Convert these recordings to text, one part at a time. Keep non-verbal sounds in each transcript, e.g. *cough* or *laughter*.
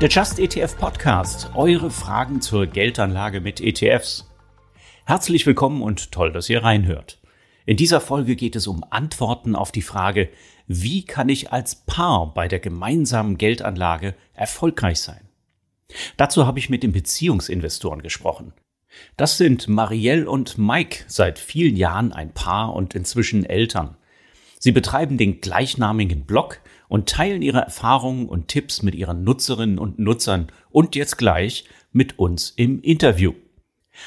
Der Just ETF Podcast. Eure Fragen zur Geldanlage mit ETFs. Herzlich willkommen und toll, dass ihr reinhört. In dieser Folge geht es um Antworten auf die Frage, wie kann ich als Paar bei der gemeinsamen Geldanlage erfolgreich sein? Dazu habe ich mit den Beziehungsinvestoren gesprochen. Das sind Marielle und Mike, seit vielen Jahren ein Paar und inzwischen Eltern. Sie betreiben den gleichnamigen Blog und teilen ihre Erfahrungen und Tipps mit ihren Nutzerinnen und Nutzern und jetzt gleich mit uns im Interview.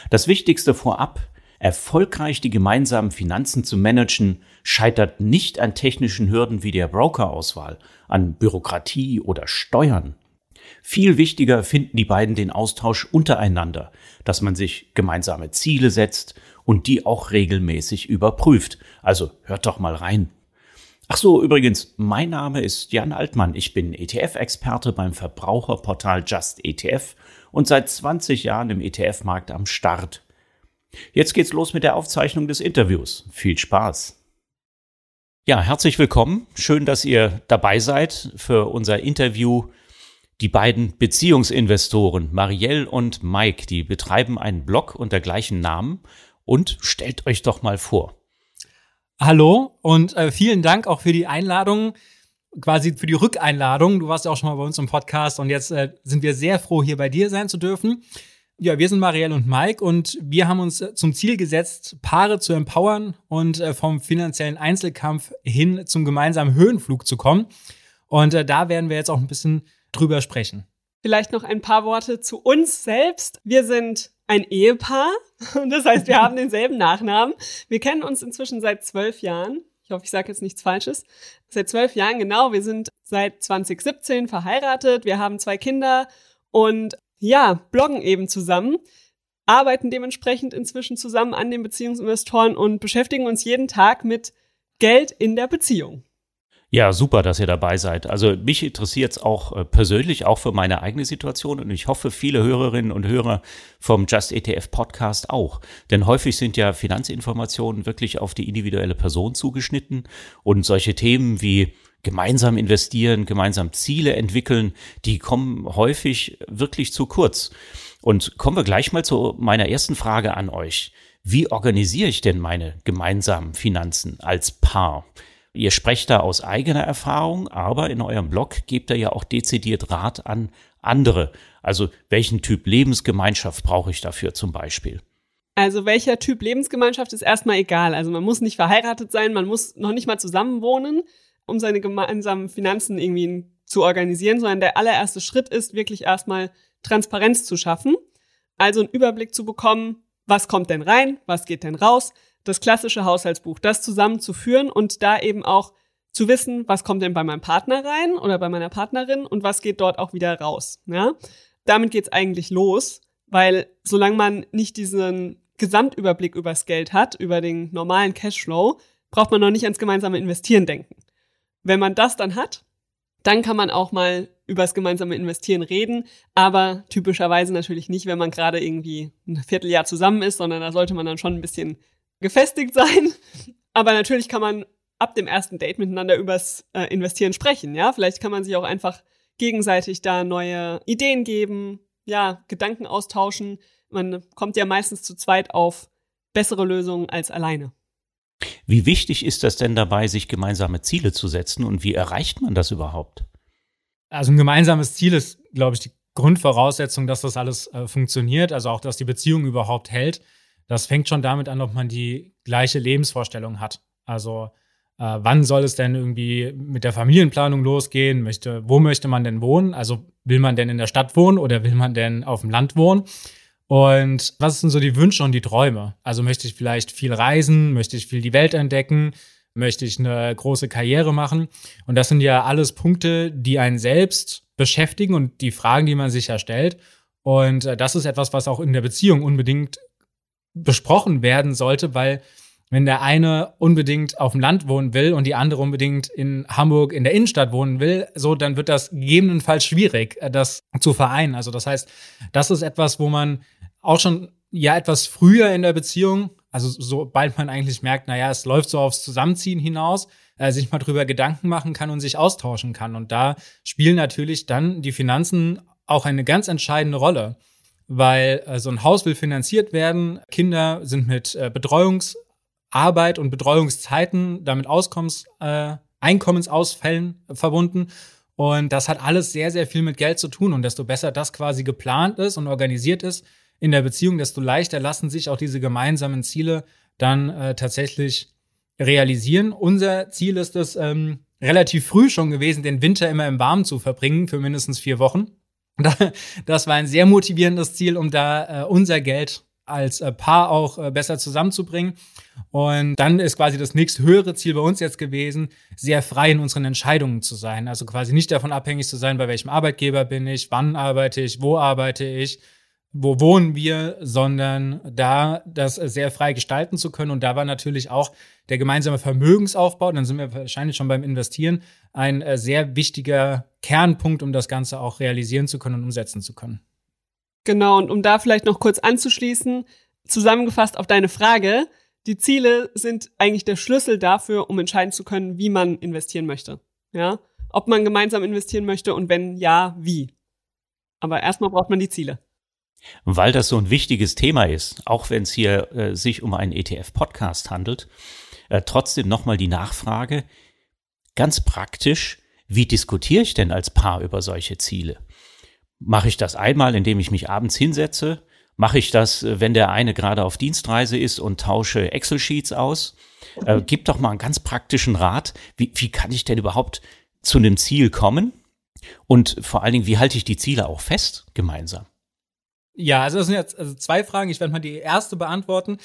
Das Wichtigste vorab, erfolgreich die gemeinsamen Finanzen zu managen, scheitert nicht an technischen Hürden wie der Brokerauswahl, an Bürokratie oder Steuern. Viel wichtiger finden die beiden den Austausch untereinander, dass man sich gemeinsame Ziele setzt und die auch regelmäßig überprüft. Also hört doch mal rein. Ach so, übrigens, mein Name ist Jan Altmann. Ich bin ETF-Experte beim Verbraucherportal Just ETF und seit 20 Jahren im ETF-Markt am Start. Jetzt geht's los mit der Aufzeichnung des Interviews. Viel Spaß. Ja, herzlich willkommen. Schön, dass ihr dabei seid für unser Interview. Die beiden Beziehungsinvestoren, Marielle und Mike, die betreiben einen Blog unter gleichem Namen und stellt euch doch mal vor. Hallo und äh, vielen Dank auch für die Einladung, quasi für die Rückeinladung. Du warst ja auch schon mal bei uns im Podcast und jetzt äh, sind wir sehr froh, hier bei dir sein zu dürfen. Ja, wir sind Marielle und Mike und wir haben uns äh, zum Ziel gesetzt, Paare zu empowern und äh, vom finanziellen Einzelkampf hin zum gemeinsamen Höhenflug zu kommen. Und äh, da werden wir jetzt auch ein bisschen drüber sprechen. Vielleicht noch ein paar Worte zu uns selbst. Wir sind ein Ehepaar. *laughs* Das heißt, wir haben denselben Nachnamen. Wir kennen uns inzwischen seit zwölf Jahren. Ich hoffe, ich sage jetzt nichts Falsches. Seit zwölf Jahren, genau. Wir sind seit 2017 verheiratet. Wir haben zwei Kinder und ja, bloggen eben zusammen, arbeiten dementsprechend inzwischen zusammen an den Beziehungsinvestoren und beschäftigen uns jeden Tag mit Geld in der Beziehung. Ja, super, dass ihr dabei seid. Also mich interessiert es auch äh, persönlich, auch für meine eigene Situation und ich hoffe, viele Hörerinnen und Hörer vom Just ETF Podcast auch. Denn häufig sind ja Finanzinformationen wirklich auf die individuelle Person zugeschnitten und solche Themen wie gemeinsam investieren, gemeinsam Ziele entwickeln, die kommen häufig wirklich zu kurz. Und kommen wir gleich mal zu meiner ersten Frage an euch. Wie organisiere ich denn meine gemeinsamen Finanzen als Paar? Ihr sprecht da aus eigener Erfahrung, aber in eurem Blog gebt ihr ja auch dezidiert Rat an andere. Also welchen Typ Lebensgemeinschaft brauche ich dafür zum Beispiel? Also welcher Typ Lebensgemeinschaft ist erstmal egal. Also man muss nicht verheiratet sein, man muss noch nicht mal zusammenwohnen, um seine gemeinsamen Finanzen irgendwie zu organisieren, sondern der allererste Schritt ist wirklich erstmal Transparenz zu schaffen. Also einen Überblick zu bekommen, was kommt denn rein, was geht denn raus, das klassische Haushaltsbuch, das zusammenzuführen und da eben auch zu wissen, was kommt denn bei meinem Partner rein oder bei meiner Partnerin und was geht dort auch wieder raus. Ja? Damit geht's eigentlich los, weil solange man nicht diesen Gesamtüberblick übers Geld hat, über den normalen Cashflow, braucht man noch nicht ans gemeinsame Investieren denken. Wenn man das dann hat, dann kann man auch mal über das gemeinsame Investieren reden, aber typischerweise natürlich nicht, wenn man gerade irgendwie ein Vierteljahr zusammen ist, sondern da sollte man dann schon ein bisschen gefestigt sein. *laughs* Aber natürlich kann man ab dem ersten Date miteinander übers äh, Investieren sprechen, ja. Vielleicht kann man sich auch einfach gegenseitig da neue Ideen geben, ja, Gedanken austauschen. Man kommt ja meistens zu zweit auf bessere Lösungen als alleine. Wie wichtig ist das denn dabei, sich gemeinsame Ziele zu setzen und wie erreicht man das überhaupt? Also ein gemeinsames Ziel ist, glaube ich, die Grundvoraussetzung, dass das alles äh, funktioniert, also auch, dass die Beziehung überhaupt hält das fängt schon damit an, ob man die gleiche Lebensvorstellung hat. Also äh, wann soll es denn irgendwie mit der Familienplanung losgehen? Möchte, wo möchte man denn wohnen? Also will man denn in der Stadt wohnen oder will man denn auf dem Land wohnen? Und was sind so die Wünsche und die Träume? Also möchte ich vielleicht viel reisen? Möchte ich viel die Welt entdecken? Möchte ich eine große Karriere machen? Und das sind ja alles Punkte, die einen selbst beschäftigen und die Fragen, die man sich ja stellt. Und äh, das ist etwas, was auch in der Beziehung unbedingt besprochen werden sollte, weil wenn der eine unbedingt auf dem Land wohnen will und die andere unbedingt in Hamburg in der Innenstadt wohnen will, so dann wird das gegebenenfalls schwierig, äh, das zu vereinen. Also das heißt, das ist etwas, wo man auch schon ja etwas früher in der Beziehung, also sobald man eigentlich merkt, naja, es läuft so aufs Zusammenziehen hinaus, äh, sich mal drüber Gedanken machen kann und sich austauschen kann. Und da spielen natürlich dann die Finanzen auch eine ganz entscheidende Rolle, weil äh, so ein Haus will finanziert werden. Kinder sind mit äh, Betreuungsarbeit und Betreuungszeiten, damit Auskommens, äh, Einkommensausfällen verbunden. Und das hat alles sehr, sehr viel mit Geld zu tun. Und desto besser das quasi geplant ist und organisiert ist in der Beziehung, desto leichter lassen sich auch diese gemeinsamen Ziele dann äh, tatsächlich realisieren. Unser Ziel ist es, ähm, relativ früh schon gewesen, den Winter immer im Warmen zu verbringen, für mindestens vier Wochen. *laughs* Das war ein sehr motivierendes Ziel, um da äh, unser Geld als äh, Paar auch äh, besser zusammenzubringen. Und dann ist quasi das nächste höhere Ziel bei uns jetzt gewesen, sehr frei in unseren Entscheidungen zu sein. Also quasi nicht davon abhängig zu sein, bei welchem Arbeitgeber bin ich, wann arbeite ich, wo arbeite ich, wo wohnen wir, sondern da das sehr frei gestalten zu können. Und da war natürlich auch der gemeinsame Vermögensaufbau, dann sind wir wahrscheinlich schon beim Investieren, ein äh, sehr wichtiger Kernpunkt, um das Ganze auch realisieren zu können und umsetzen zu können. Genau, und um da vielleicht noch kurz anzuschließen, zusammengefasst auf deine Frage, die Ziele sind eigentlich der Schlüssel dafür, um entscheiden zu können, wie man investieren möchte. Ja, ob man gemeinsam investieren möchte und wenn ja, wie. Aber erstmal braucht man die Ziele. Weil das so ein wichtiges Thema ist, auch wenn es hier äh, sich um einen ETF-Podcast handelt, äh, trotzdem nochmal die Nachfrage, ganz praktisch, wie diskutiere ich denn als Paar über solche Ziele? Mache ich das einmal, indem ich mich abends hinsetze? Mache ich das, äh, wenn der eine gerade auf Dienstreise ist und tausche Excel-Sheets aus? Äh, gib doch mal einen ganz praktischen Rat. Wie, wie kann ich denn überhaupt zu einem Ziel kommen? Und vor allen Dingen, wie halte ich die Ziele auch fest gemeinsam? Ja, also das sind jetzt also zwei Fragen. Ich werde mal die erste beantworten.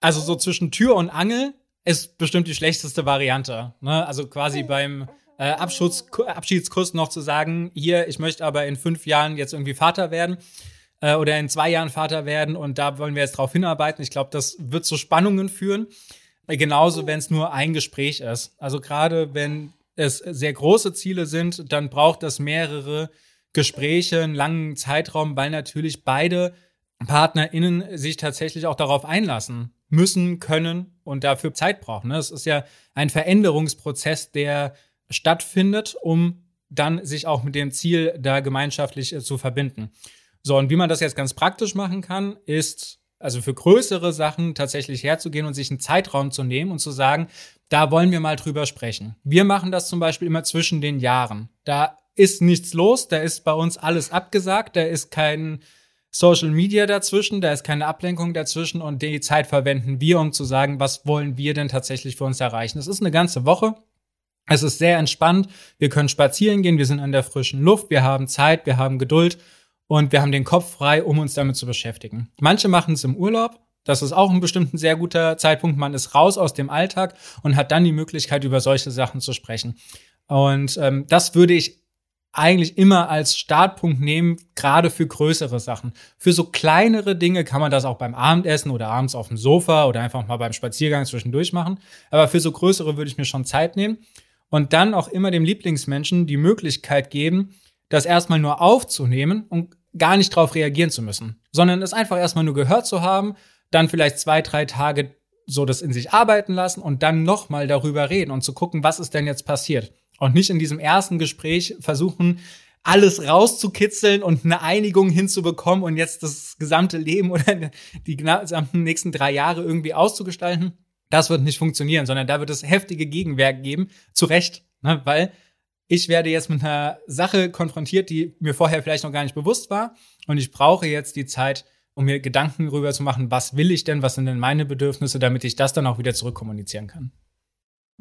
Also so zwischen Tür und Angel ist bestimmt die schlechteste Variante. Ne? Also quasi beim äh, Abschutz, Abschiedskurs noch zu sagen, hier, ich möchte aber in fünf Jahren jetzt irgendwie Vater werden äh, oder in zwei Jahren Vater werden und da wollen wir jetzt drauf hinarbeiten. Ich glaube, das wird zu Spannungen führen. Äh, genauso, wenn es nur ein Gespräch ist. Also gerade wenn es sehr große Ziele sind, dann braucht es mehrere Gespräche, einen langen Zeitraum, weil natürlich beide PartnerInnen sich tatsächlich auch darauf einlassen müssen, können und dafür Zeit brauchen. Es ist ja ein Veränderungsprozess, der stattfindet, um dann sich auch mit dem Ziel da gemeinschaftlich äh, zu verbinden. So, und wie man das jetzt ganz praktisch machen kann, ist also für größere Sachen tatsächlich herzugehen und sich einen Zeitraum zu nehmen und zu sagen, da wollen wir mal drüber sprechen. Wir machen das zum Beispiel immer zwischen den Jahren. Da ist nichts los, da ist bei uns alles abgesagt, da ist kein Social Media dazwischen, da ist keine Ablenkung dazwischen und die Zeit verwenden wir, um zu sagen, was wollen wir denn tatsächlich für uns erreichen. Es ist eine ganze Woche. Es ist sehr entspannt. Wir können spazieren gehen, wir sind an der frischen Luft, wir haben Zeit, wir haben Geduld und wir haben den Kopf frei, um uns damit zu beschäftigen. Manche machen es im Urlaub. Das ist auch ein bestimmten sehr guter Zeitpunkt. Man ist raus aus dem Alltag und hat dann die Möglichkeit, über solche Sachen zu sprechen. Und ähm, das würde ich eigentlich immer als Startpunkt nehmen, gerade für größere Sachen. Für so kleinere Dinge kann man das auch beim Abendessen oder abends auf dem Sofa oder einfach mal beim Spaziergang zwischendurch machen. Aber für so größere würde ich mir schon Zeit nehmen und dann auch immer dem Lieblingsmenschen die Möglichkeit geben, das erstmal nur aufzunehmen und gar nicht darauf reagieren zu müssen, sondern es einfach erstmal nur gehört zu haben, dann vielleicht zwei, drei Tage so das in sich arbeiten lassen und dann nochmal darüber reden und zu gucken, was ist denn jetzt passiert und nicht in diesem ersten Gespräch versuchen, alles rauszukitzeln und eine Einigung hinzubekommen und jetzt das gesamte Leben *laughs* oder die gesamten nächsten drei Jahre irgendwie auszugestalten. Das wird nicht funktionieren, sondern da wird es heftige Gegenwerk geben. Zu Recht, ne? weil ich werde jetzt mit einer Sache konfrontiert, die mir vorher vielleicht noch gar nicht bewusst war. Und ich brauche jetzt die Zeit, um mir Gedanken darüber zu machen, was will ich denn, was sind denn meine Bedürfnisse, damit ich das dann auch wieder zurückkommunizieren kann.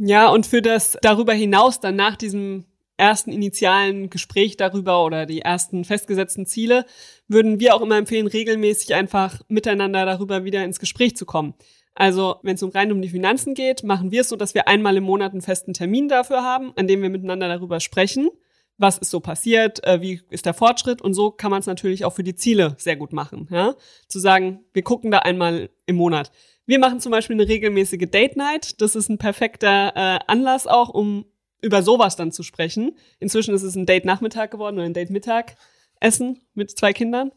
Ja, und für das darüber hinaus dann nach diesem ersten initialen Gespräch darüber oder die ersten festgesetzten Ziele, würden wir auch immer empfehlen, regelmäßig einfach miteinander darüber wieder ins Gespräch zu kommen. Also, wenn es um rein um die Finanzen geht, machen wir es so, dass wir einmal im Monat einen festen Termin dafür haben, an dem wir miteinander darüber sprechen. Was ist so passiert? Äh, wie ist der Fortschritt? Und so kann man es natürlich auch für die Ziele sehr gut machen. Ja? Zu sagen, wir gucken da einmal im Monat. Wir machen zum Beispiel eine regelmäßige Date Night. Das ist ein perfekter äh, Anlass auch, um über sowas dann zu sprechen. Inzwischen ist es ein Date Nachmittag geworden oder ein Date Mittag Essen mit zwei Kindern.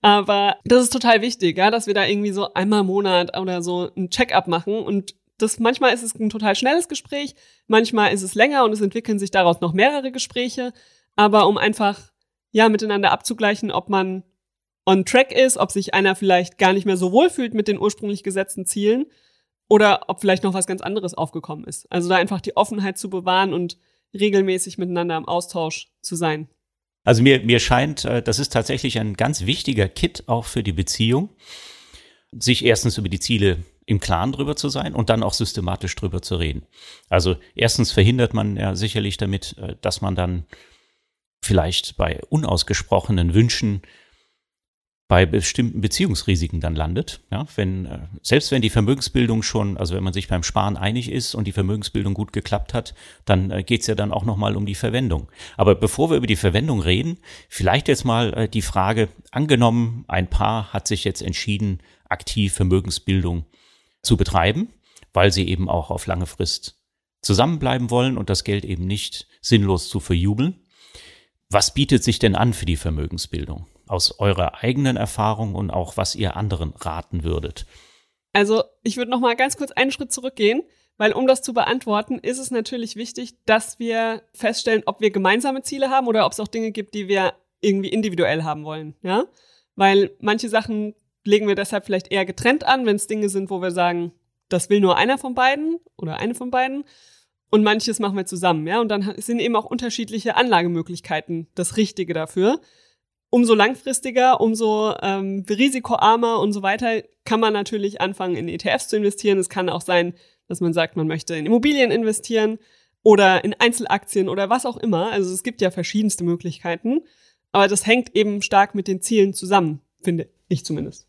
Aber das ist total wichtig, ja, dass wir da irgendwie so einmal im Monat oder so ein Check-up machen und das manchmal ist es ein total schnelles Gespräch, manchmal ist es länger und es entwickeln sich daraus noch mehrere Gespräche. Aber um einfach ja, miteinander abzugleichen, ob man on track ist, ob sich einer vielleicht gar nicht mehr so wohl fühlt mit den ursprünglich gesetzten Zielen oder ob vielleicht noch was ganz anderes aufgekommen ist. Also da einfach die Offenheit zu bewahren und regelmäßig miteinander im Austausch zu sein. Also mir, mir scheint, äh, das ist tatsächlich ein ganz wichtiger Kit auch für die Beziehung, sich erstens über die Ziele im Klaren drüber zu sein und dann auch systematisch drüber zu reden. Also erstens verhindert man ja sicherlich damit, äh, dass man dann vielleicht bei unausgesprochenen Wünschen bei bestimmten Beziehungsrisiken dann landet. Ja, wenn, äh, selbst wenn die Vermögensbildung schon, also wenn man sich beim Sparen einig ist und die Vermögensbildung gut geklappt hat, dann äh, geht's ja dann auch nochmal um die Verwendung. Aber bevor wir über die Verwendung reden, vielleicht jetzt mal äh, die Frage, angenommen, ein Paar hat sich jetzt entschieden, aktiv Vermögensbildung zu betreiben, weil sie eben auch auf lange Frist zusammenbleiben wollen und das Geld eben nicht sinnlos zu verjubeln. Was bietet sich denn an für die Vermögensbildung? Aus eurer eigenen Erfahrung und auch was ihr anderen raten würdet? Also ich würde noch mal ganz kurz einen Schritt zurückgehen, weil um das zu beantworten, ist es natürlich wichtig, dass wir feststellen, ob wir gemeinsame Ziele haben oder ob es auch Dinge gibt, die wir irgendwie individuell haben wollen, ja? Weil manche Sachen legen wir deshalb vielleicht eher getrennt an, wenn es Dinge sind, wo wir sagen, das will nur einer von beiden oder eine von beiden und manches machen wir zusammen, ja? Und dann sind eben auch unterschiedliche Anlagemöglichkeiten das Richtige dafür umso langfristiger, umso ähm, risikoarmer und so weiter kann man natürlich anfangen, in ETFs zu investieren. Es kann auch sein, dass man sagt, man möchte in Immobilien investieren oder in Einzelaktien oder was auch immer. Also es gibt ja verschiedenste Möglichkeiten. Aber das hängt eben stark mit den Zielen zusammen, finde ich zumindest.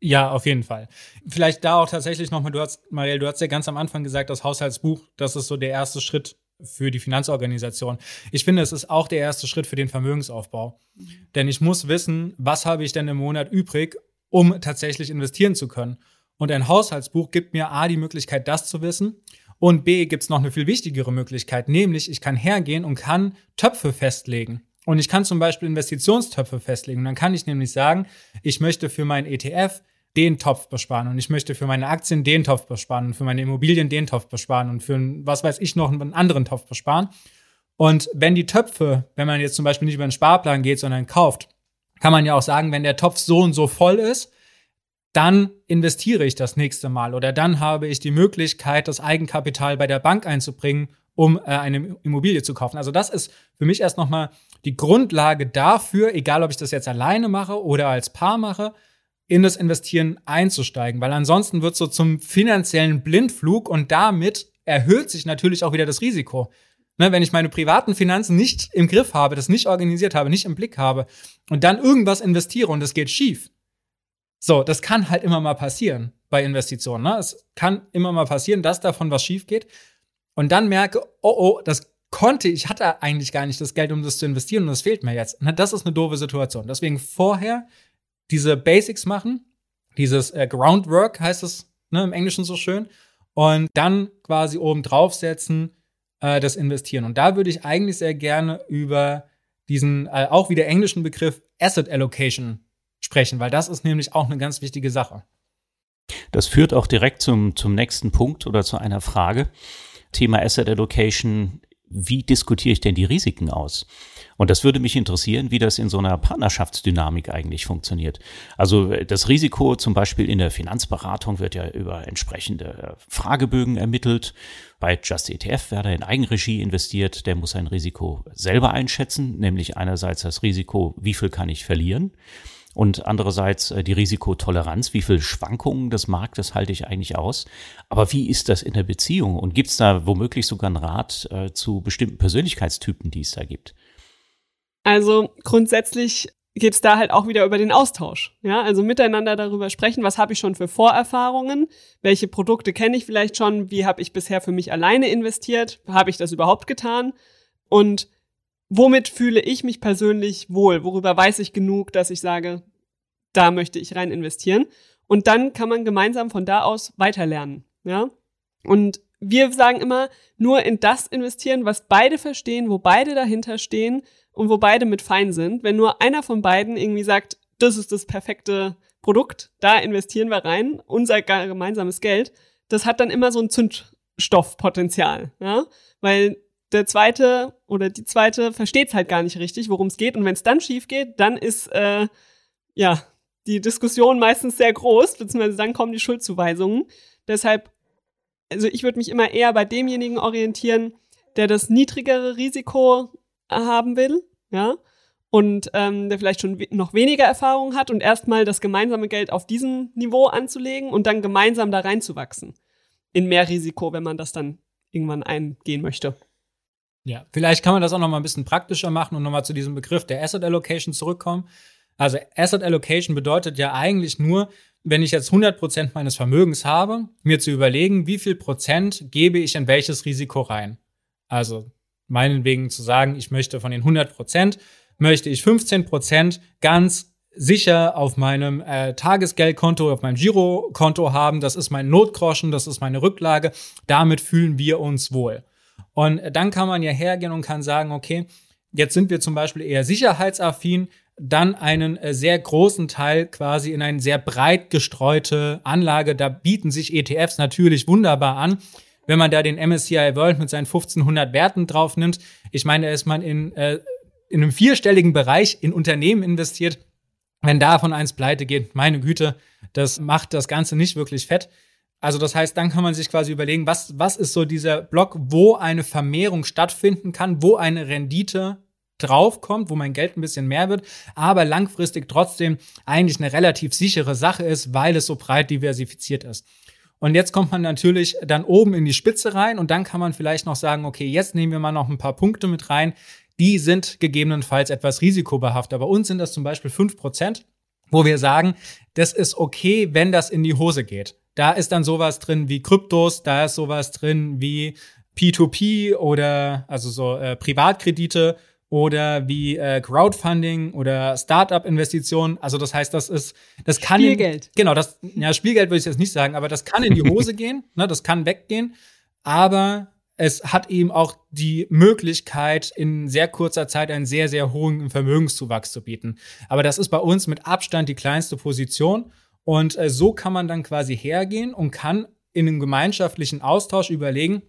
Ja, auf jeden Fall. Vielleicht da auch tatsächlich nochmal, du hast, Marielle, du hast ja ganz am Anfang gesagt, das Haushaltsbuch, das ist so der erste Schritt für die Finanzorganisation. Ich finde, es ist auch der erste Schritt für den Vermögensaufbau. Mhm. Denn ich muss wissen, was habe ich denn im Monat übrig, um tatsächlich investieren zu können. Und ein Haushaltsbuch gibt mir A die Möglichkeit, das zu wissen. Und B gibt es noch eine viel wichtigere Möglichkeit, nämlich ich kann hergehen und kann Töpfe festlegen. Und ich kann zum Beispiel Investitionstöpfe festlegen. Und dann kann ich nämlich sagen, ich möchte für mein ETF den Topf besparen und ich möchte für meine Aktien den Topf besparen und für meine Immobilien den Topf besparen und für was weiß ich noch einen anderen Topf besparen. Und wenn die Töpfe, wenn man jetzt zum Beispiel nicht über einen Sparplan geht, sondern kauft, kann man ja auch sagen, wenn der Topf so und so voll ist, dann investiere ich das nächste Mal oder dann habe ich die Möglichkeit, das Eigenkapital bei der Bank einzubringen, um äh, eine Immobilie zu kaufen. Also das ist für mich erst nochmal die Grundlage dafür, egal ob ich das jetzt alleine mache oder als Paar mache, in das Investieren einzusteigen, weil ansonsten wird so zum finanziellen Blindflug und damit erhöht sich natürlich auch wieder das Risiko. Ne, wenn ich meine privaten Finanzen nicht im Griff habe, das nicht organisiert habe, nicht im Blick habe und dann irgendwas investiere und es geht schief. So, das kann halt immer mal passieren bei Investitionen. Ne? Es kann immer mal passieren, dass davon was schief geht und dann merke, oh oh, das konnte, ich hatte eigentlich gar nicht das Geld, um das zu investieren und das fehlt mir jetzt. Ne, das ist eine doofe Situation. Deswegen vorher diese Basics machen, dieses äh, Groundwork heißt es ne, im Englischen so schön, und dann quasi oben draufsetzen, äh, das Investieren. Und da würde ich eigentlich sehr gerne über diesen äh, auch wieder englischen Begriff Asset Allocation sprechen, weil das ist nämlich auch eine ganz wichtige Sache. Das führt auch direkt zum, zum nächsten Punkt oder zu einer Frage. Thema Asset Allocation. Wie diskutiere ich denn die Risiken aus? Und das würde mich interessieren, wie das in so einer Partnerschaftsdynamik eigentlich funktioniert. Also äh, das Risiko zum Beispiel in der Finanzberatung wird ja über entsprechende äh, Fragebögen ermittelt. Bei Just ETF, wer da in Eigenregie investiert, der muss sein Risiko selber einschätzen, nämlich einerseits das Risiko, wie viel kann ich verlieren? und andererseits äh, die Risikotoleranz, wie viel Schwankungen des Marktes halte ich eigentlich aus. Aber wie ist das in der Beziehung und gibt es da womöglich sogar einen Rat äh, zu bestimmten Persönlichkeitstypen, die es da gibt? Also grundsätzlich geht es da halt auch wieder über den Austausch. Ja, also miteinander darüber sprechen, was habe ich schon für Vorerfahrungen, welche Produkte kenne ich vielleicht schon, wie habe ich bisher für mich alleine investiert, habe ich das überhaupt getan? Und womit fühle ich mich persönlich wohl, worüber weiß ich genug, dass ich sage, da möchte ich rein investieren? Und dann kann man gemeinsam von da aus weiterlernen, ja? Und wir sagen immer, nur in das investieren, was beide verstehen, wo beide dahinter stehen und wo beide mit fein sind. Wenn nur einer von beiden irgendwie sagt, das ist das perfekte Produkt, da investieren wir rein, unser gemeinsames Geld, das hat dann immer so ein Zündstoffpotenzial, ja, weil der zweite oder die zweite versteht es halt gar nicht richtig, worum es geht. Und wenn es dann schief geht, dann ist äh, ja die Diskussion meistens sehr groß, beziehungsweise dann kommen die Schuldzuweisungen. Deshalb, also ich würde mich immer eher bei demjenigen orientieren, der das niedrigere Risiko haben will, ja, und ähm, der vielleicht schon noch weniger Erfahrung hat und erstmal das gemeinsame Geld auf diesem Niveau anzulegen und dann gemeinsam da reinzuwachsen. In mehr Risiko, wenn man das dann irgendwann eingehen möchte. Ja, vielleicht kann man das auch noch mal ein bisschen praktischer machen und noch mal zu diesem Begriff der Asset Allocation zurückkommen. Also Asset Allocation bedeutet ja eigentlich nur, wenn ich jetzt 100 Prozent meines Vermögens habe, mir zu überlegen, wie viel Prozent gebe ich in welches Risiko rein. Also meinetwegen zu sagen, ich möchte von den 100 Prozent, möchte ich 15 Prozent ganz sicher auf meinem äh, Tagesgeldkonto, auf meinem Girokonto haben. Das ist mein Notgroschen, das ist meine Rücklage. Damit fühlen wir uns wohl. Und dann kann man ja hergehen und kann sagen, okay, jetzt sind wir zum Beispiel eher sicherheitsaffin, dann einen äh, sehr großen Teil quasi in eine sehr breit gestreute Anlage. Da bieten sich ETFs natürlich wunderbar an. Wenn man da den MSCI World mit seinen 1500 Werten drauf nimmt, ich meine, da ist man in, äh, in einem vierstelligen Bereich in Unternehmen investiert. Wenn davon eins pleite geht, meine Güte, das macht das Ganze nicht wirklich fett. Also das heißt, dann kann man sich quasi überlegen, was, was ist so dieser Block, wo eine Vermehrung stattfinden kann, wo eine Rendite draufkommt, wo mein Geld ein bisschen mehr wird, aber langfristig trotzdem eigentlich eine relativ sichere Sache ist, weil es so breit diversifiziert ist. Und jetzt kommt man natürlich dann oben in die Spitze rein und dann kann man vielleicht noch sagen, okay, jetzt nehmen wir mal noch ein paar Punkte mit rein, die sind gegebenenfalls etwas risikobehaftet. Bei uns sind das zum Beispiel fünf Prozent, wo wir sagen, das ist okay, wenn das in die Hose geht. Da ist dann sowas drin wie Kryptos, da ist sowas drin wie P2P oder also so äh, Privatkredite oder wie äh, Crowdfunding oder Startup-Investitionen. Also das heißt, das ist, das kann Spielgeld. In, genau, das ja Spielgeld würde ich jetzt nicht sagen, aber das kann in die Hose gehen, *laughs* ne, das kann weggehen. Aber es hat eben auch die Möglichkeit, in sehr kurzer Zeit einen sehr, sehr hohen Vermögenszuwachs zu bieten. Aber das ist bei uns mit Abstand die kleinste Position. Und äh, so kann man dann quasi hergehen und kann in einem gemeinschaftlichen Austausch überlegen,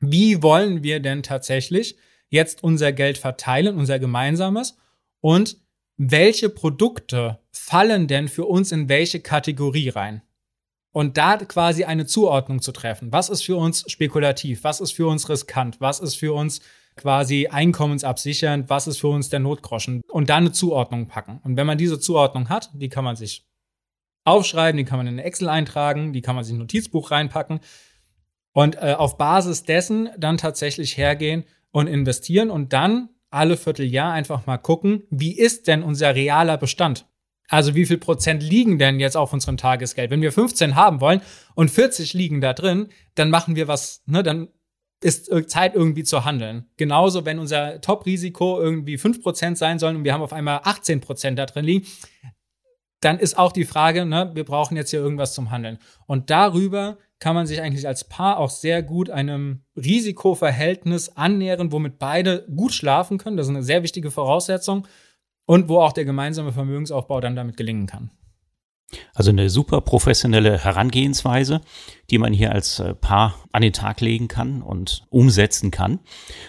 wie wollen wir denn tatsächlich jetzt unser Geld verteilen, unser gemeinsames und welche Produkte fallen denn für uns in welche Kategorie rein? Und da quasi eine Zuordnung zu treffen. Was ist für uns spekulativ? Was ist für uns riskant? Was ist für uns quasi einkommensabsichernd? Was ist für uns der Notgroschen? Und da eine Zuordnung packen. Und wenn man diese Zuordnung hat, die kann man sich aufschreiben, die kann man in Excel eintragen, die kann man sich in ein Notizbuch reinpacken und äh, auf Basis dessen dann tatsächlich hergehen und investieren und dann alle Vierteljahr einfach mal gucken, wie ist denn unser realer Bestand? Also wie viel Prozent liegen denn jetzt auf unserem Tagesgeld? Wenn wir 15 haben wollen und 40 liegen da drin, dann machen wir was, ne, dann ist Zeit irgendwie zu handeln. Genauso, wenn unser Top-Risiko irgendwie 5% sein soll und wir haben auf einmal 18% da drin liegen, dann ist auch die Frage, ne, wir brauchen jetzt hier irgendwas zum Handeln. Und darüber kann man sich eigentlich als Paar auch sehr gut einem Risikoverhältnis annähern, womit beide gut schlafen können. Das ist eine sehr wichtige Voraussetzung und wo auch der gemeinsame Vermögensaufbau dann damit gelingen kann. Also eine super professionelle Herangehensweise, die man hier als äh, Paar an den Tag legen kann und umsetzen kann,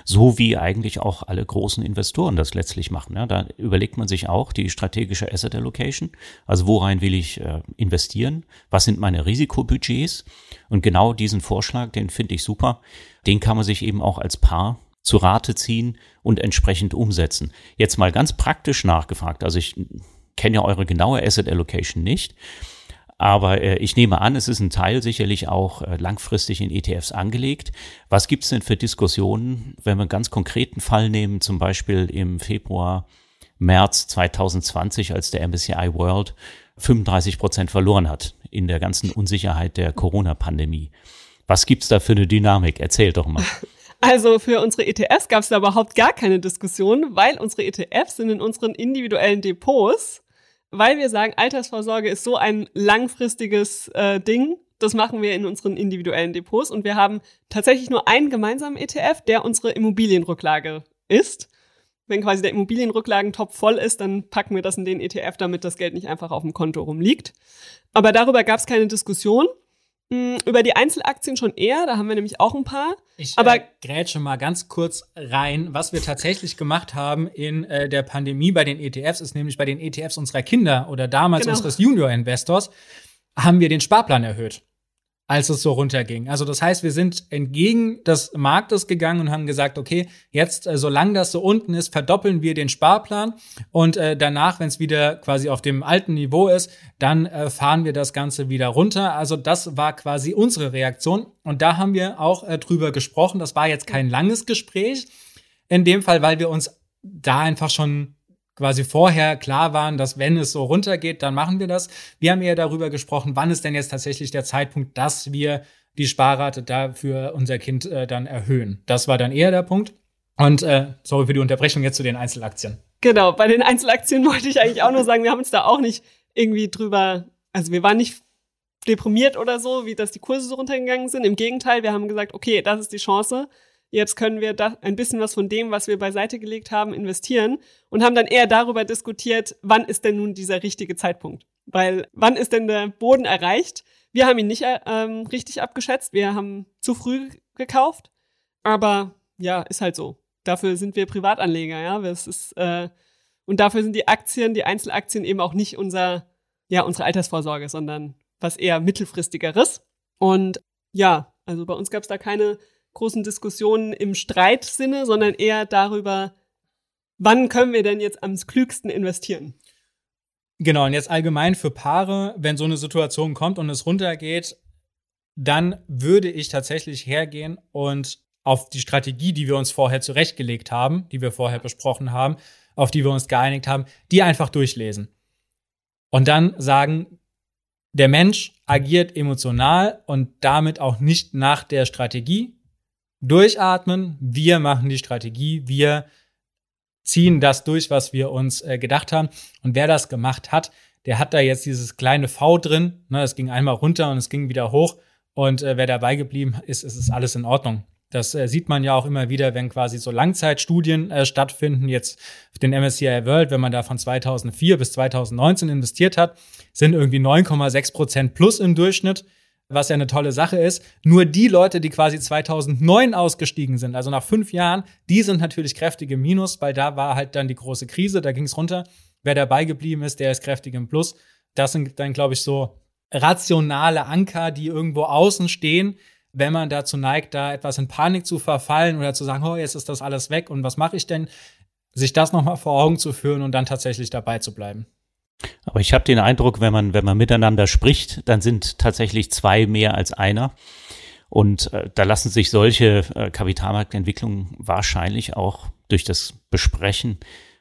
so wie eigentlich auch alle großen Investoren das letztlich machen. Ja, da überlegt man sich auch die strategische Asset Allocation, also worein will ich äh, investieren, was sind meine Risikobudgets? Und genau diesen Vorschlag, den finde ich super, den kann man sich eben auch als Paar zu Rate ziehen und entsprechend umsetzen. Jetzt mal ganz praktisch nachgefragt, also ich kenne ja eure genaue Asset Allocation nicht. Aber äh, ich nehme an, es ist ein Teil sicherlich auch äh, langfristig in ETFs angelegt. Was gibt es denn für Diskussionen, wenn wir einen ganz konkreten Fall nehmen, zum Beispiel im Februar, März 2020, als der MSCI World 35 Prozent verloren hat in der ganzen Unsicherheit der Corona-Pandemie? Was gibt's da für eine Dynamik? Erzähl doch mal. *laughs* Also für unsere ETFs gab es da überhaupt gar keine Diskussion, weil unsere ETFs sind in unseren individuellen Depots weil wir sagen, Altersvorsorge ist so ein langfristiges äh, Ding. Das machen wir in unseren individuellen Depots und wir haben tatsächlich nur einen gemeinsamen ETF, der unsere Immobilienrücklage ist. Wenn quasi der Immobilienrücklagentopf voll ist, dann packen wir das in den ETF, damit das Geld nicht einfach auf dem Konto rumliegt. Aber darüber gab es keine Diskussion. Mm, über die Einzelaktien schon eher, da haben wir nämlich auch ein paar. Ich Aber- äh, grätsche mal ganz kurz rein. Was wir tatsächlich gemacht haben in äh, der Pandemie bei den ETFs, ist nämlich bei den ETFs unserer Kinder oder damals Genau. unseres Junior-Investors, haben wir den Sparplan erhöht, als es so runterging. Also das heißt, wir sind entgegen des Marktes gegangen und haben gesagt, okay, jetzt, äh, solange das so unten ist, verdoppeln wir den Sparplan und äh, danach, wenn es wieder quasi auf dem alten Niveau ist, dann äh, fahren wir das Ganze wieder runter. Also das war quasi unsere Reaktion und da haben wir auch äh, drüber gesprochen. Das war jetzt kein langes Gespräch in dem Fall, weil wir uns da einfach schon quasi vorher klar waren, dass wenn es so runtergeht, dann machen wir das. Wir haben eher darüber gesprochen, wann ist denn jetzt tatsächlich der Zeitpunkt, dass wir die Sparrate da für unser Kind äh, dann erhöhen. Das war dann eher der Punkt. Und äh, sorry für die Unterbrechung jetzt zu den Einzelaktien. Genau, bei den Einzelaktien *laughs* wollte ich eigentlich auch nur sagen, wir haben uns da auch nicht irgendwie drüber, also wir waren nicht deprimiert oder so, wie dass die Kurse so runtergegangen sind. Im Gegenteil, wir haben gesagt, okay, das ist die Chance. Jetzt können wir da ein bisschen was von dem, was wir beiseite gelegt haben, investieren und haben dann eher darüber diskutiert, wann ist denn nun dieser richtige Zeitpunkt? Weil wann ist denn der Boden erreicht? Wir haben ihn nicht äh, ähm, richtig abgeschätzt. Wir haben zu früh gekauft. Aber ja, ist halt so. Dafür sind wir Privatanleger, ja. Das ist, äh, und dafür sind die Aktien, die Einzelaktien eben auch nicht unser, ja, unsere Altersvorsorge, sondern was eher mittelfristigeres. Und ja, also bei uns gab es da keine großen Diskussionen im Streitsinne, sondern eher darüber, wann können wir denn jetzt am klügsten investieren? Genau, und jetzt allgemein für Paare, wenn so eine Situation kommt und es runtergeht, dann würde ich tatsächlich hergehen und auf die Strategie, die wir uns vorher zurechtgelegt haben, die wir vorher besprochen haben, auf die wir uns geeinigt haben, die einfach durchlesen. Und dann sagen, der Mensch agiert emotional und damit auch nicht nach der Strategie. Durchatmen, wir machen die Strategie, wir ziehen das durch, was wir uns äh, gedacht haben. Und wer das gemacht hat, der hat da jetzt dieses kleine V drin. Ne, es ging einmal runter und es ging wieder hoch. Und äh, wer dabei geblieben ist, ist, ist alles in Ordnung. Das äh, sieht man ja auch immer wieder, wenn quasi so Langzeitstudien äh, stattfinden. Jetzt auf den MSCI World, wenn man da von 2004 bis 2019 investiert hat, sind irgendwie 9,6 Prozent plus im Durchschnitt, was ja eine tolle Sache ist. Nur die Leute, die quasi 2009 ausgestiegen sind, also nach fünf Jahren, die sind natürlich kräftig im Minus, weil da war halt dann die große Krise, da ging es runter. Wer dabei geblieben ist, der ist kräftig im Plus. Das sind dann, glaube ich, so rationale Anker, die irgendwo außen stehen, wenn man dazu neigt, da etwas in Panik zu verfallen oder zu sagen, oh, jetzt ist das alles weg und was mache ich denn? Sich das nochmal vor Augen zu führen und dann tatsächlich dabei zu bleiben. Aber ich habe den Eindruck, wenn man, wenn man miteinander spricht, dann sind tatsächlich zwei mehr als einer. Und äh, da lassen sich solche äh, Kapitalmarktentwicklungen wahrscheinlich auch durch das Besprechen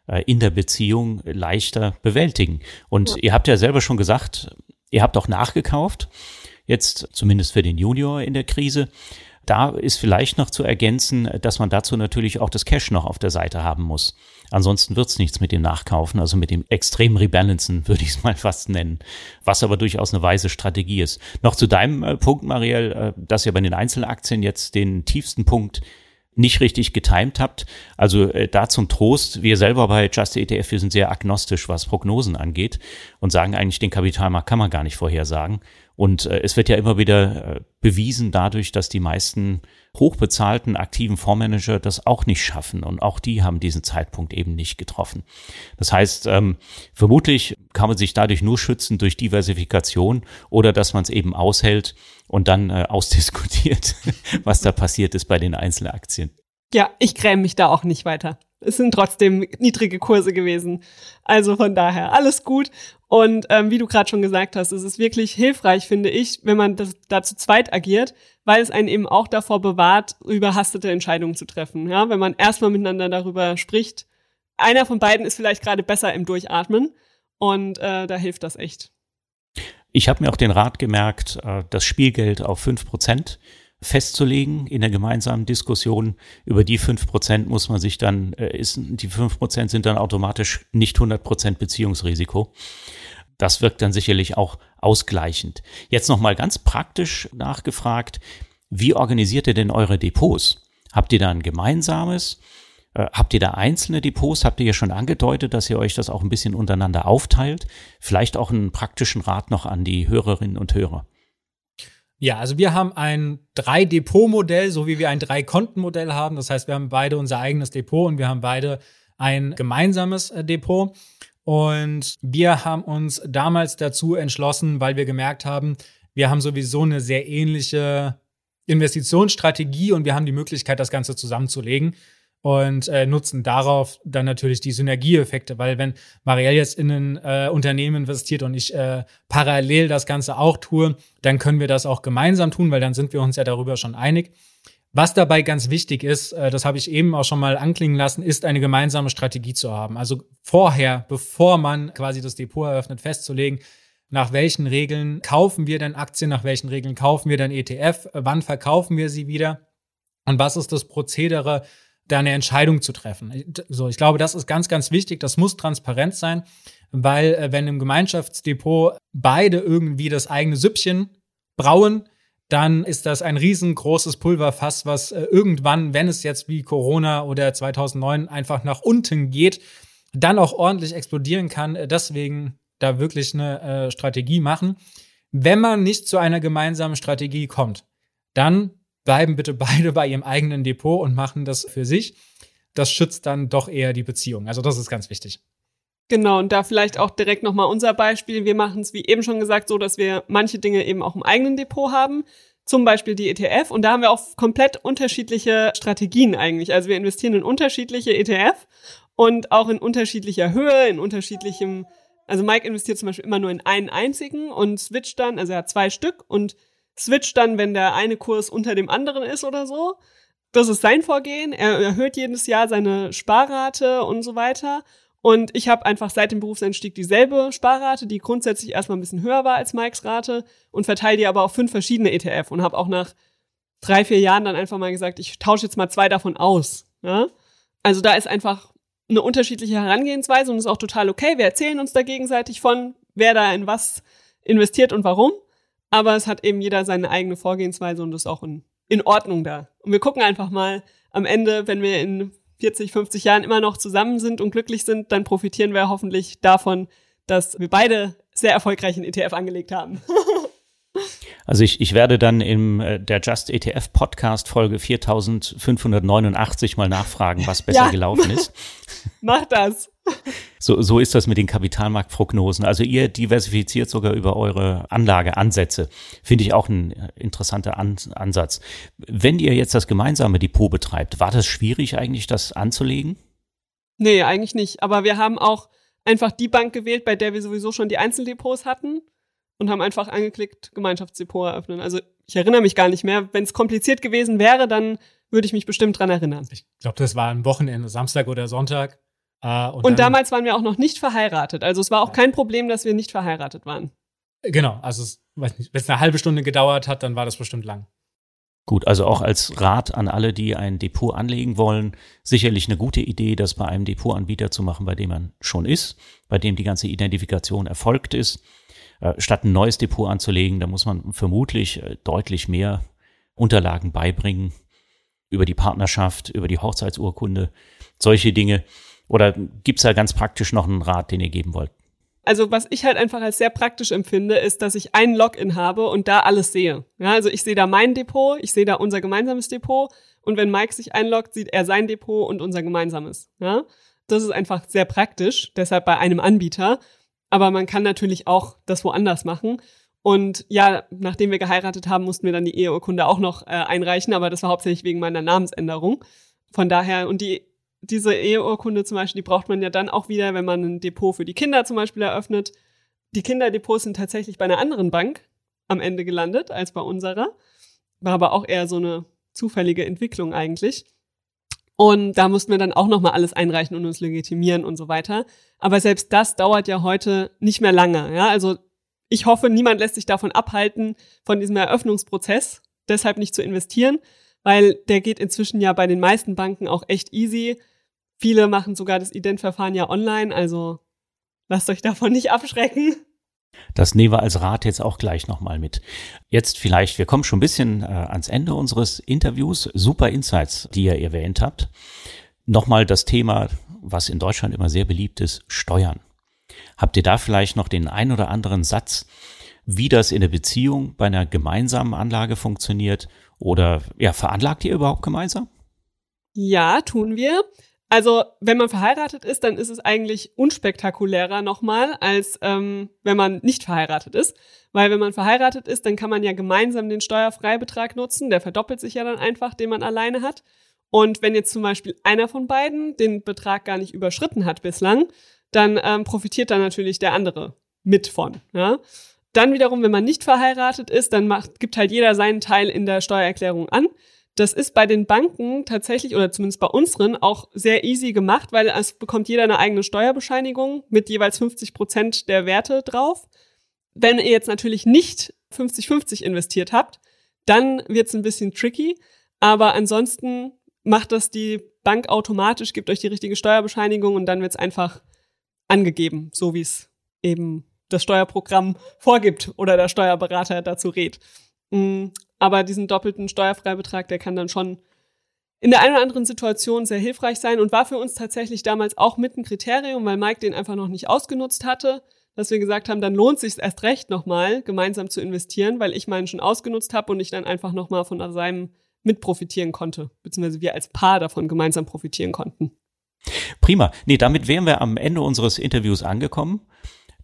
äh, in der Beziehung leichter bewältigen. Und Ja. ihr habt ja selber schon gesagt, ihr habt auch nachgekauft, jetzt zumindest für den Junior in der Krise. Da ist vielleicht noch zu ergänzen, dass man dazu natürlich auch das Cash noch auf der Seite haben muss. Ansonsten wird's nichts mit dem Nachkaufen, also mit dem extrem Rebalancen, *laughs* würde ich es mal fast nennen, was aber durchaus eine weise Strategie ist. Noch zu deinem äh, Punkt, Marielle, äh, dass ihr bei den Einzelaktien jetzt den tiefsten Punkt nicht richtig getimt habt. Also äh, da zum Trost, wir selber bei Just ETF, wir sind sehr agnostisch, was Prognosen angeht und sagen eigentlich, den Kapitalmarkt kann man gar nicht vorhersagen. Und äh, es wird ja immer wieder äh, bewiesen dadurch, dass die meisten hochbezahlten aktiven Fondsmanager das auch nicht schaffen und auch die haben diesen Zeitpunkt eben nicht getroffen. Das heißt, ähm, vermutlich kann man sich dadurch nur schützen durch Diversifikation oder dass man es eben aushält und dann äh, ausdiskutiert, *laughs* was da passiert ist bei den Einzelaktien. Ja, ich gräme mich da auch nicht weiter. Es sind trotzdem niedrige Kurse gewesen. Also von daher alles gut. Und ähm, wie du gerade schon gesagt hast, es ist wirklich hilfreich, finde ich, wenn man das da zu zweit agiert, weil es einen eben auch davor bewahrt, überhastete Entscheidungen zu treffen. Ja, wenn man erstmal miteinander darüber spricht. Einer von beiden ist vielleicht gerade besser im Durchatmen und äh, da hilft das echt. Ich habe mir auch den Rat gemerkt, äh, das Spielgeld auf fünf Prozent festzulegen in der gemeinsamen Diskussion. Über die fünf Prozent muss man sich dann, äh, ist, die fünf Prozent sind dann automatisch nicht 100 Prozent Beziehungsrisiko. Das wirkt dann sicherlich auch ausgleichend. Jetzt nochmal ganz praktisch nachgefragt, wie organisiert ihr denn eure Depots? Habt ihr da ein gemeinsames? Äh, Habt ihr da einzelne Depots? Habt ihr ja schon angedeutet, dass ihr euch das auch ein bisschen untereinander aufteilt? Vielleicht auch einen praktischen Rat noch an die Hörerinnen und Hörer. Ja, also wir haben ein Drei-Depot-Modell, so wie wir ein Drei-Konten-Modell haben. Das heißt, wir haben beide unser eigenes Depot und wir haben beide ein gemeinsames äh, Depot. Und wir haben uns damals dazu entschlossen, weil wir gemerkt haben, wir haben sowieso eine sehr ähnliche Investitionsstrategie und wir haben die Möglichkeit, das Ganze zusammenzulegen und äh, nutzen darauf dann natürlich die Synergieeffekte, weil wenn Marielle jetzt in ein äh, Unternehmen investiert und ich äh, parallel das Ganze auch tue, dann können wir das auch gemeinsam tun, weil dann sind wir uns ja darüber schon einig. Was dabei ganz wichtig ist, äh, das habe ich eben auch schon mal anklingen lassen, ist eine gemeinsame Strategie zu haben. Also vorher, bevor man quasi das Depot eröffnet, festzulegen, nach welchen Regeln kaufen wir denn Aktien, nach welchen Regeln kaufen wir denn ETF, wann verkaufen wir sie wieder und was ist das Prozedere, da eine Entscheidung zu treffen. So, ich glaube, das ist ganz, ganz wichtig. Das muss transparent sein, weil äh, wenn im Gemeinschaftsdepot beide irgendwie das eigene Süppchen brauen, dann ist das ein riesengroßes Pulverfass, was äh, irgendwann, wenn es jetzt wie Corona oder 2009 einfach nach unten geht, dann auch ordentlich explodieren kann. Äh, deswegen da wirklich eine Strategie machen. Wenn man nicht zu einer gemeinsamen Strategie kommt, dann bleiben bitte beide bei ihrem eigenen Depot und machen das für sich. Das schützt dann doch eher die Beziehung. Also das ist ganz wichtig. Genau, und da vielleicht auch direkt nochmal unser Beispiel. Wir machen es, wie eben schon gesagt, so, dass wir manche Dinge eben auch im eigenen Depot haben. Zum Beispiel die ETF. Und da haben wir auch komplett unterschiedliche Strategien eigentlich. Also wir investieren in unterschiedliche ETF und auch in unterschiedlicher Höhe, in unterschiedlichem, also Mike investiert zum Beispiel immer nur in einen einzigen und switcht dann, also er hat zwei Stück und switcht dann, wenn der eine Kurs unter dem anderen ist oder so. Das ist sein Vorgehen. Er erhöht jedes Jahr seine Sparrate und so weiter. Und ich habe einfach seit dem Berufseinstieg dieselbe Sparrate, die grundsätzlich erstmal ein bisschen höher war als Mikes Rate und verteile die aber auf fünf verschiedene ETF und habe auch nach drei, vier Jahren dann einfach mal gesagt, ich tausche jetzt mal zwei davon aus. Ja? Also da ist einfach eine unterschiedliche Herangehensweise und ist auch total okay. Wir erzählen uns da gegenseitig von, wer da in was investiert und warum. Aber es hat eben jeder seine eigene Vorgehensweise und ist auch in, in Ordnung da. Und wir gucken einfach mal am Ende, wenn wir in 40, 50 Jahren immer noch zusammen sind und glücklich sind, dann profitieren wir hoffentlich davon, dass wir beide sehr erfolgreich in ETF angelegt haben. *laughs* Also ich, ich werde dann in äh, der Just ETF Podcast Folge 4589 mal nachfragen, was *laughs* besser ja. gelaufen ist. *laughs* Mach das. So, so ist das mit den Kapitalmarktprognosen. Also ihr diversifiziert sogar über eure Anlageansätze. Finde ich auch ein interessanter An Ansatz. Wenn ihr jetzt das gemeinsame Depot betreibt, war das schwierig eigentlich, das anzulegen? Nee, eigentlich nicht. Aber wir haben auch einfach die Bank gewählt, bei der wir sowieso schon die Einzeldepots hatten und haben einfach angeklickt, Gemeinschaftsdepot eröffnen. Also ich erinnere mich gar nicht mehr. Wenn es kompliziert gewesen wäre, dann würde ich mich bestimmt dran erinnern. Ich glaube, das war ein Wochenende, Samstag oder Sonntag. Äh, und, und damals waren wir auch noch nicht verheiratet. Also es war auch kein Problem, dass wir nicht verheiratet waren. Genau, also es, weiß nicht, wenn es eine halbe Stunde gedauert hat, dann war das bestimmt lang. Gut, also auch als Rat an alle, die ein Depot anlegen wollen, sicherlich eine gute Idee, das bei einem Depotanbieter zu machen, bei dem man schon ist, bei dem die ganze Identifikation erfolgt ist. Äh, statt ein neues Depot anzulegen, da muss man vermutlich äh, deutlich mehr Unterlagen beibringen über die Partnerschaft, über die Hochzeitsurkunde, solche Dinge. Oder gibt es da ganz praktisch noch einen Rat, den ihr geben wollt? Also was ich halt einfach als sehr praktisch empfinde, ist, dass ich ein Login habe und da alles sehe. Ja, also ich sehe da mein Depot, ich sehe da unser gemeinsames Depot und wenn Mike sich einloggt, sieht er sein Depot und unser gemeinsames. Ja, das ist einfach sehr praktisch, deshalb bei einem Anbieter. Aber man kann natürlich auch das woanders machen. Und ja, nachdem wir geheiratet haben, mussten wir dann die Eheurkunde auch noch äh, einreichen, aber das war hauptsächlich wegen meiner Namensänderung. Von daher, und die diese Eheurkunde zum Beispiel, die braucht man ja dann auch wieder, wenn man ein Depot für die Kinder zum Beispiel eröffnet. Die Kinderdepots sind tatsächlich bei einer anderen Bank am Ende gelandet als bei unserer. War aber auch eher so eine zufällige Entwicklung eigentlich. Und da mussten wir dann auch nochmal alles einreichen und uns legitimieren und so weiter. Aber selbst das dauert ja heute nicht mehr lange. Ja, also ich hoffe, niemand lässt sich davon abhalten, von diesem Eröffnungsprozess deshalb nicht zu investieren, weil der geht inzwischen ja bei den meisten Banken auch echt easy. Viele machen sogar das Identverfahren ja online, also lasst euch davon nicht abschrecken. Das nehmen wir als Rat jetzt auch gleich nochmal mit. Jetzt vielleicht, wir kommen schon ein bisschen äh, ans Ende unseres Interviews. Super Insights, die ihr erwähnt habt. Nochmal das Thema, was in Deutschland immer sehr beliebt ist, Steuern. Habt ihr da vielleicht noch den ein oder anderen Satz, wie das in der Beziehung bei einer gemeinsamen Anlage funktioniert? Oder ja, veranlagt ihr überhaupt gemeinsam? Ja, tun wir. Also, wenn man verheiratet ist, dann ist es eigentlich unspektakulärer nochmal, als ähm, wenn man nicht verheiratet ist. Weil wenn man verheiratet ist, dann kann man ja gemeinsam den Steuerfreibetrag nutzen. Der verdoppelt sich ja dann einfach, den man alleine hat. Und wenn jetzt zum Beispiel einer von beiden den Betrag gar nicht überschritten hat bislang, dann ähm, profitiert dann natürlich der andere mit von. Ja? Dann wiederum, wenn man nicht verheiratet ist, dann macht, gibt halt jeder seinen Teil in der Steuererklärung an. Das ist bei den Banken tatsächlich oder zumindest bei unseren auch sehr easy gemacht, weil es bekommt jeder eine eigene Steuerbescheinigung mit jeweils 50 Prozent der Werte drauf. Wenn ihr jetzt natürlich nicht 50-50 investiert habt, dann wird es ein bisschen tricky. Aber ansonsten macht das die Bank automatisch, gibt euch die richtige Steuerbescheinigung und dann wird es einfach angegeben, so wie es eben das Steuerprogramm vorgibt oder der Steuerberater dazu rät. Aber diesen doppelten Steuerfreibetrag, der kann dann schon in der einen oder anderen Situation sehr hilfreich sein und war für uns tatsächlich damals auch mit ein Kriterium, weil Mike den einfach noch nicht ausgenutzt hatte, dass wir gesagt haben, dann lohnt sich erst recht nochmal, gemeinsam zu investieren, weil ich meinen schon ausgenutzt habe und ich dann einfach nochmal von seinem mit profitieren konnte, beziehungsweise wir als Paar davon gemeinsam profitieren konnten. Prima. Nee, damit wären wir am Ende unseres Interviews angekommen.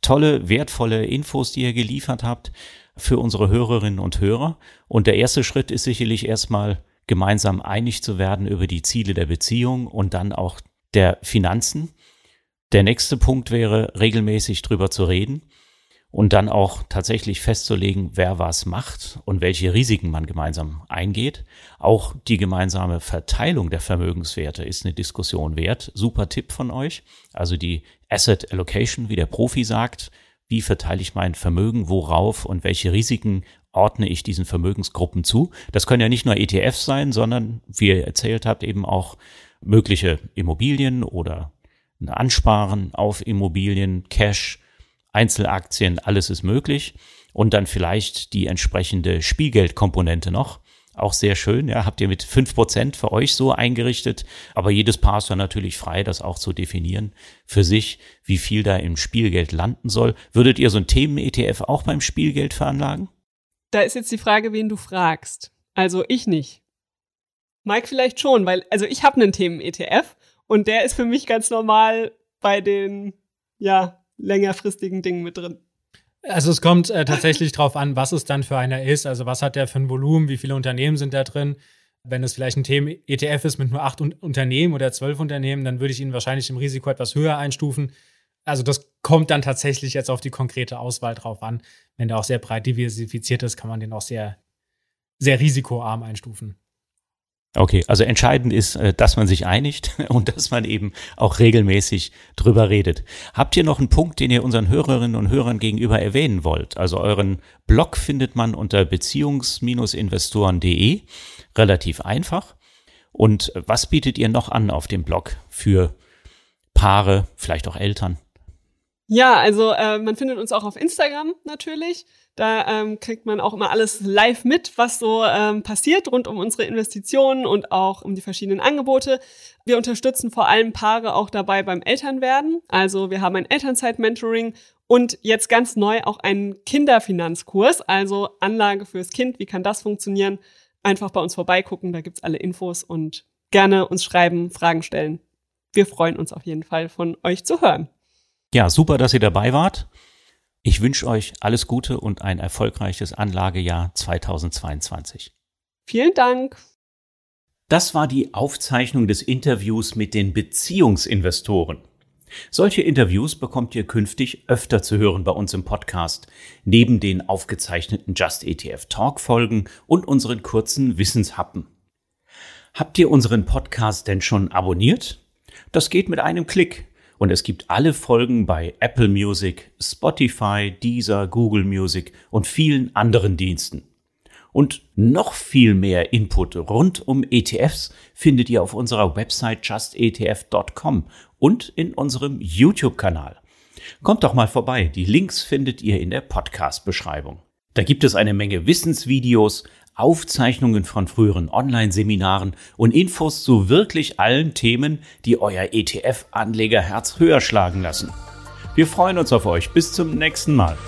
Tolle, wertvolle Infos, die ihr geliefert habt für unsere Hörerinnen und Hörer. Und der erste Schritt ist sicherlich erstmal gemeinsam einig zu werden über die Ziele der Beziehung und dann auch der Finanzen. Der nächste Punkt wäre, regelmäßig drüber zu reden und dann auch tatsächlich festzulegen, wer was macht und welche Risiken man gemeinsam eingeht. Auch die gemeinsame Verteilung der Vermögenswerte ist eine Diskussion wert. Super Tipp von euch. Also die Asset Allocation, wie der Profi sagt, wie verteile ich mein Vermögen, worauf und welche Risiken ordne ich diesen Vermögensgruppen zu. Das können ja nicht nur ETFs sein, sondern, wie ihr erzählt habt, eben auch mögliche Immobilien oder ein Ansparen auf Immobilien, Cash, Einzelaktien, alles ist möglich. Und dann vielleicht die entsprechende Spielgeldkomponente noch. Auch sehr schön, ja, habt ihr mit fünf Prozent für euch so eingerichtet, aber jedes Paar ist dann natürlich frei, das auch zu definieren für sich, wie viel da im Spielgeld landen soll. Würdet ihr so ein Themen-ETF auch beim Spielgeld veranlagen? Da ist jetzt die Frage, wen du fragst. Also ich nicht. Mike vielleicht schon, weil, also ich habe einen Themen-ETF und der ist für mich ganz normal bei den, ja, längerfristigen Dingen mit drin. Also es kommt äh, tatsächlich drauf an, was es dann für einer ist. Also was hat der für ein Volumen, wie viele Unternehmen sind da drin. Wenn es vielleicht ein Themen-ETF ist mit nur acht Un Unternehmen oder zwölf Unternehmen, dann würde ich ihn wahrscheinlich im Risiko etwas höher einstufen. Also das kommt dann tatsächlich jetzt auf die konkrete Auswahl drauf an. Wenn der auch sehr breit diversifiziert ist, kann man den auch sehr, sehr risikoarm einstufen. Okay, also entscheidend ist, äh, dass man sich einigt *laughs* und dass man eben auch regelmäßig drüber redet. Habt ihr noch einen Punkt, den ihr unseren Hörerinnen und Hörern gegenüber erwähnen wollt? Also euren Blog findet man unter beziehungs-investoren.de. Relativ einfach. Und was bietet ihr noch an auf dem Blog für Paare, vielleicht auch Eltern? Ja, also äh, man findet uns auch auf Instagram natürlich. Da ähm, kriegt man auch immer alles live mit, was so ähm, passiert rund um unsere Investitionen und auch um die verschiedenen Angebote. Wir unterstützen vor allem Paare auch dabei beim Elternwerden. Also wir haben ein Elternzeit-Mentoring und jetzt ganz neu auch einen Kinderfinanzkurs, also Anlage fürs Kind. Wie kann das funktionieren? Einfach bei uns vorbeigucken, da gibt's alle Infos und gerne uns schreiben, Fragen stellen. Wir freuen uns auf jeden Fall von euch zu hören. Ja, super, dass ihr dabei wart. Ich wünsche euch alles Gute und ein erfolgreiches Anlagejahr 2022. Vielen Dank. Das war die Aufzeichnung des Interviews mit den Beziehungsinvestoren. Solche Interviews bekommt ihr künftig öfter zu hören bei uns im Podcast, neben den aufgezeichneten Just ETF Talk Folgen und unseren kurzen Wissenshappen. Habt ihr unseren Podcast denn schon abonniert? Das geht mit einem Klick. Und es gibt alle Folgen bei Apple Music, Spotify, Deezer, Google Music und vielen anderen Diensten. Und noch viel mehr Input rund um ETFs findet ihr auf unserer Website justetf.com und in unserem YouTube-Kanal. Kommt doch mal vorbei, die Links findet ihr in der Podcast-Beschreibung. Da gibt es eine Menge Wissensvideos, Aufzeichnungen von früheren Online-Seminaren und Infos zu wirklich allen Themen, die euer ETF-Anlegerherz höher schlagen lassen. Wir freuen uns auf euch. Bis zum nächsten Mal.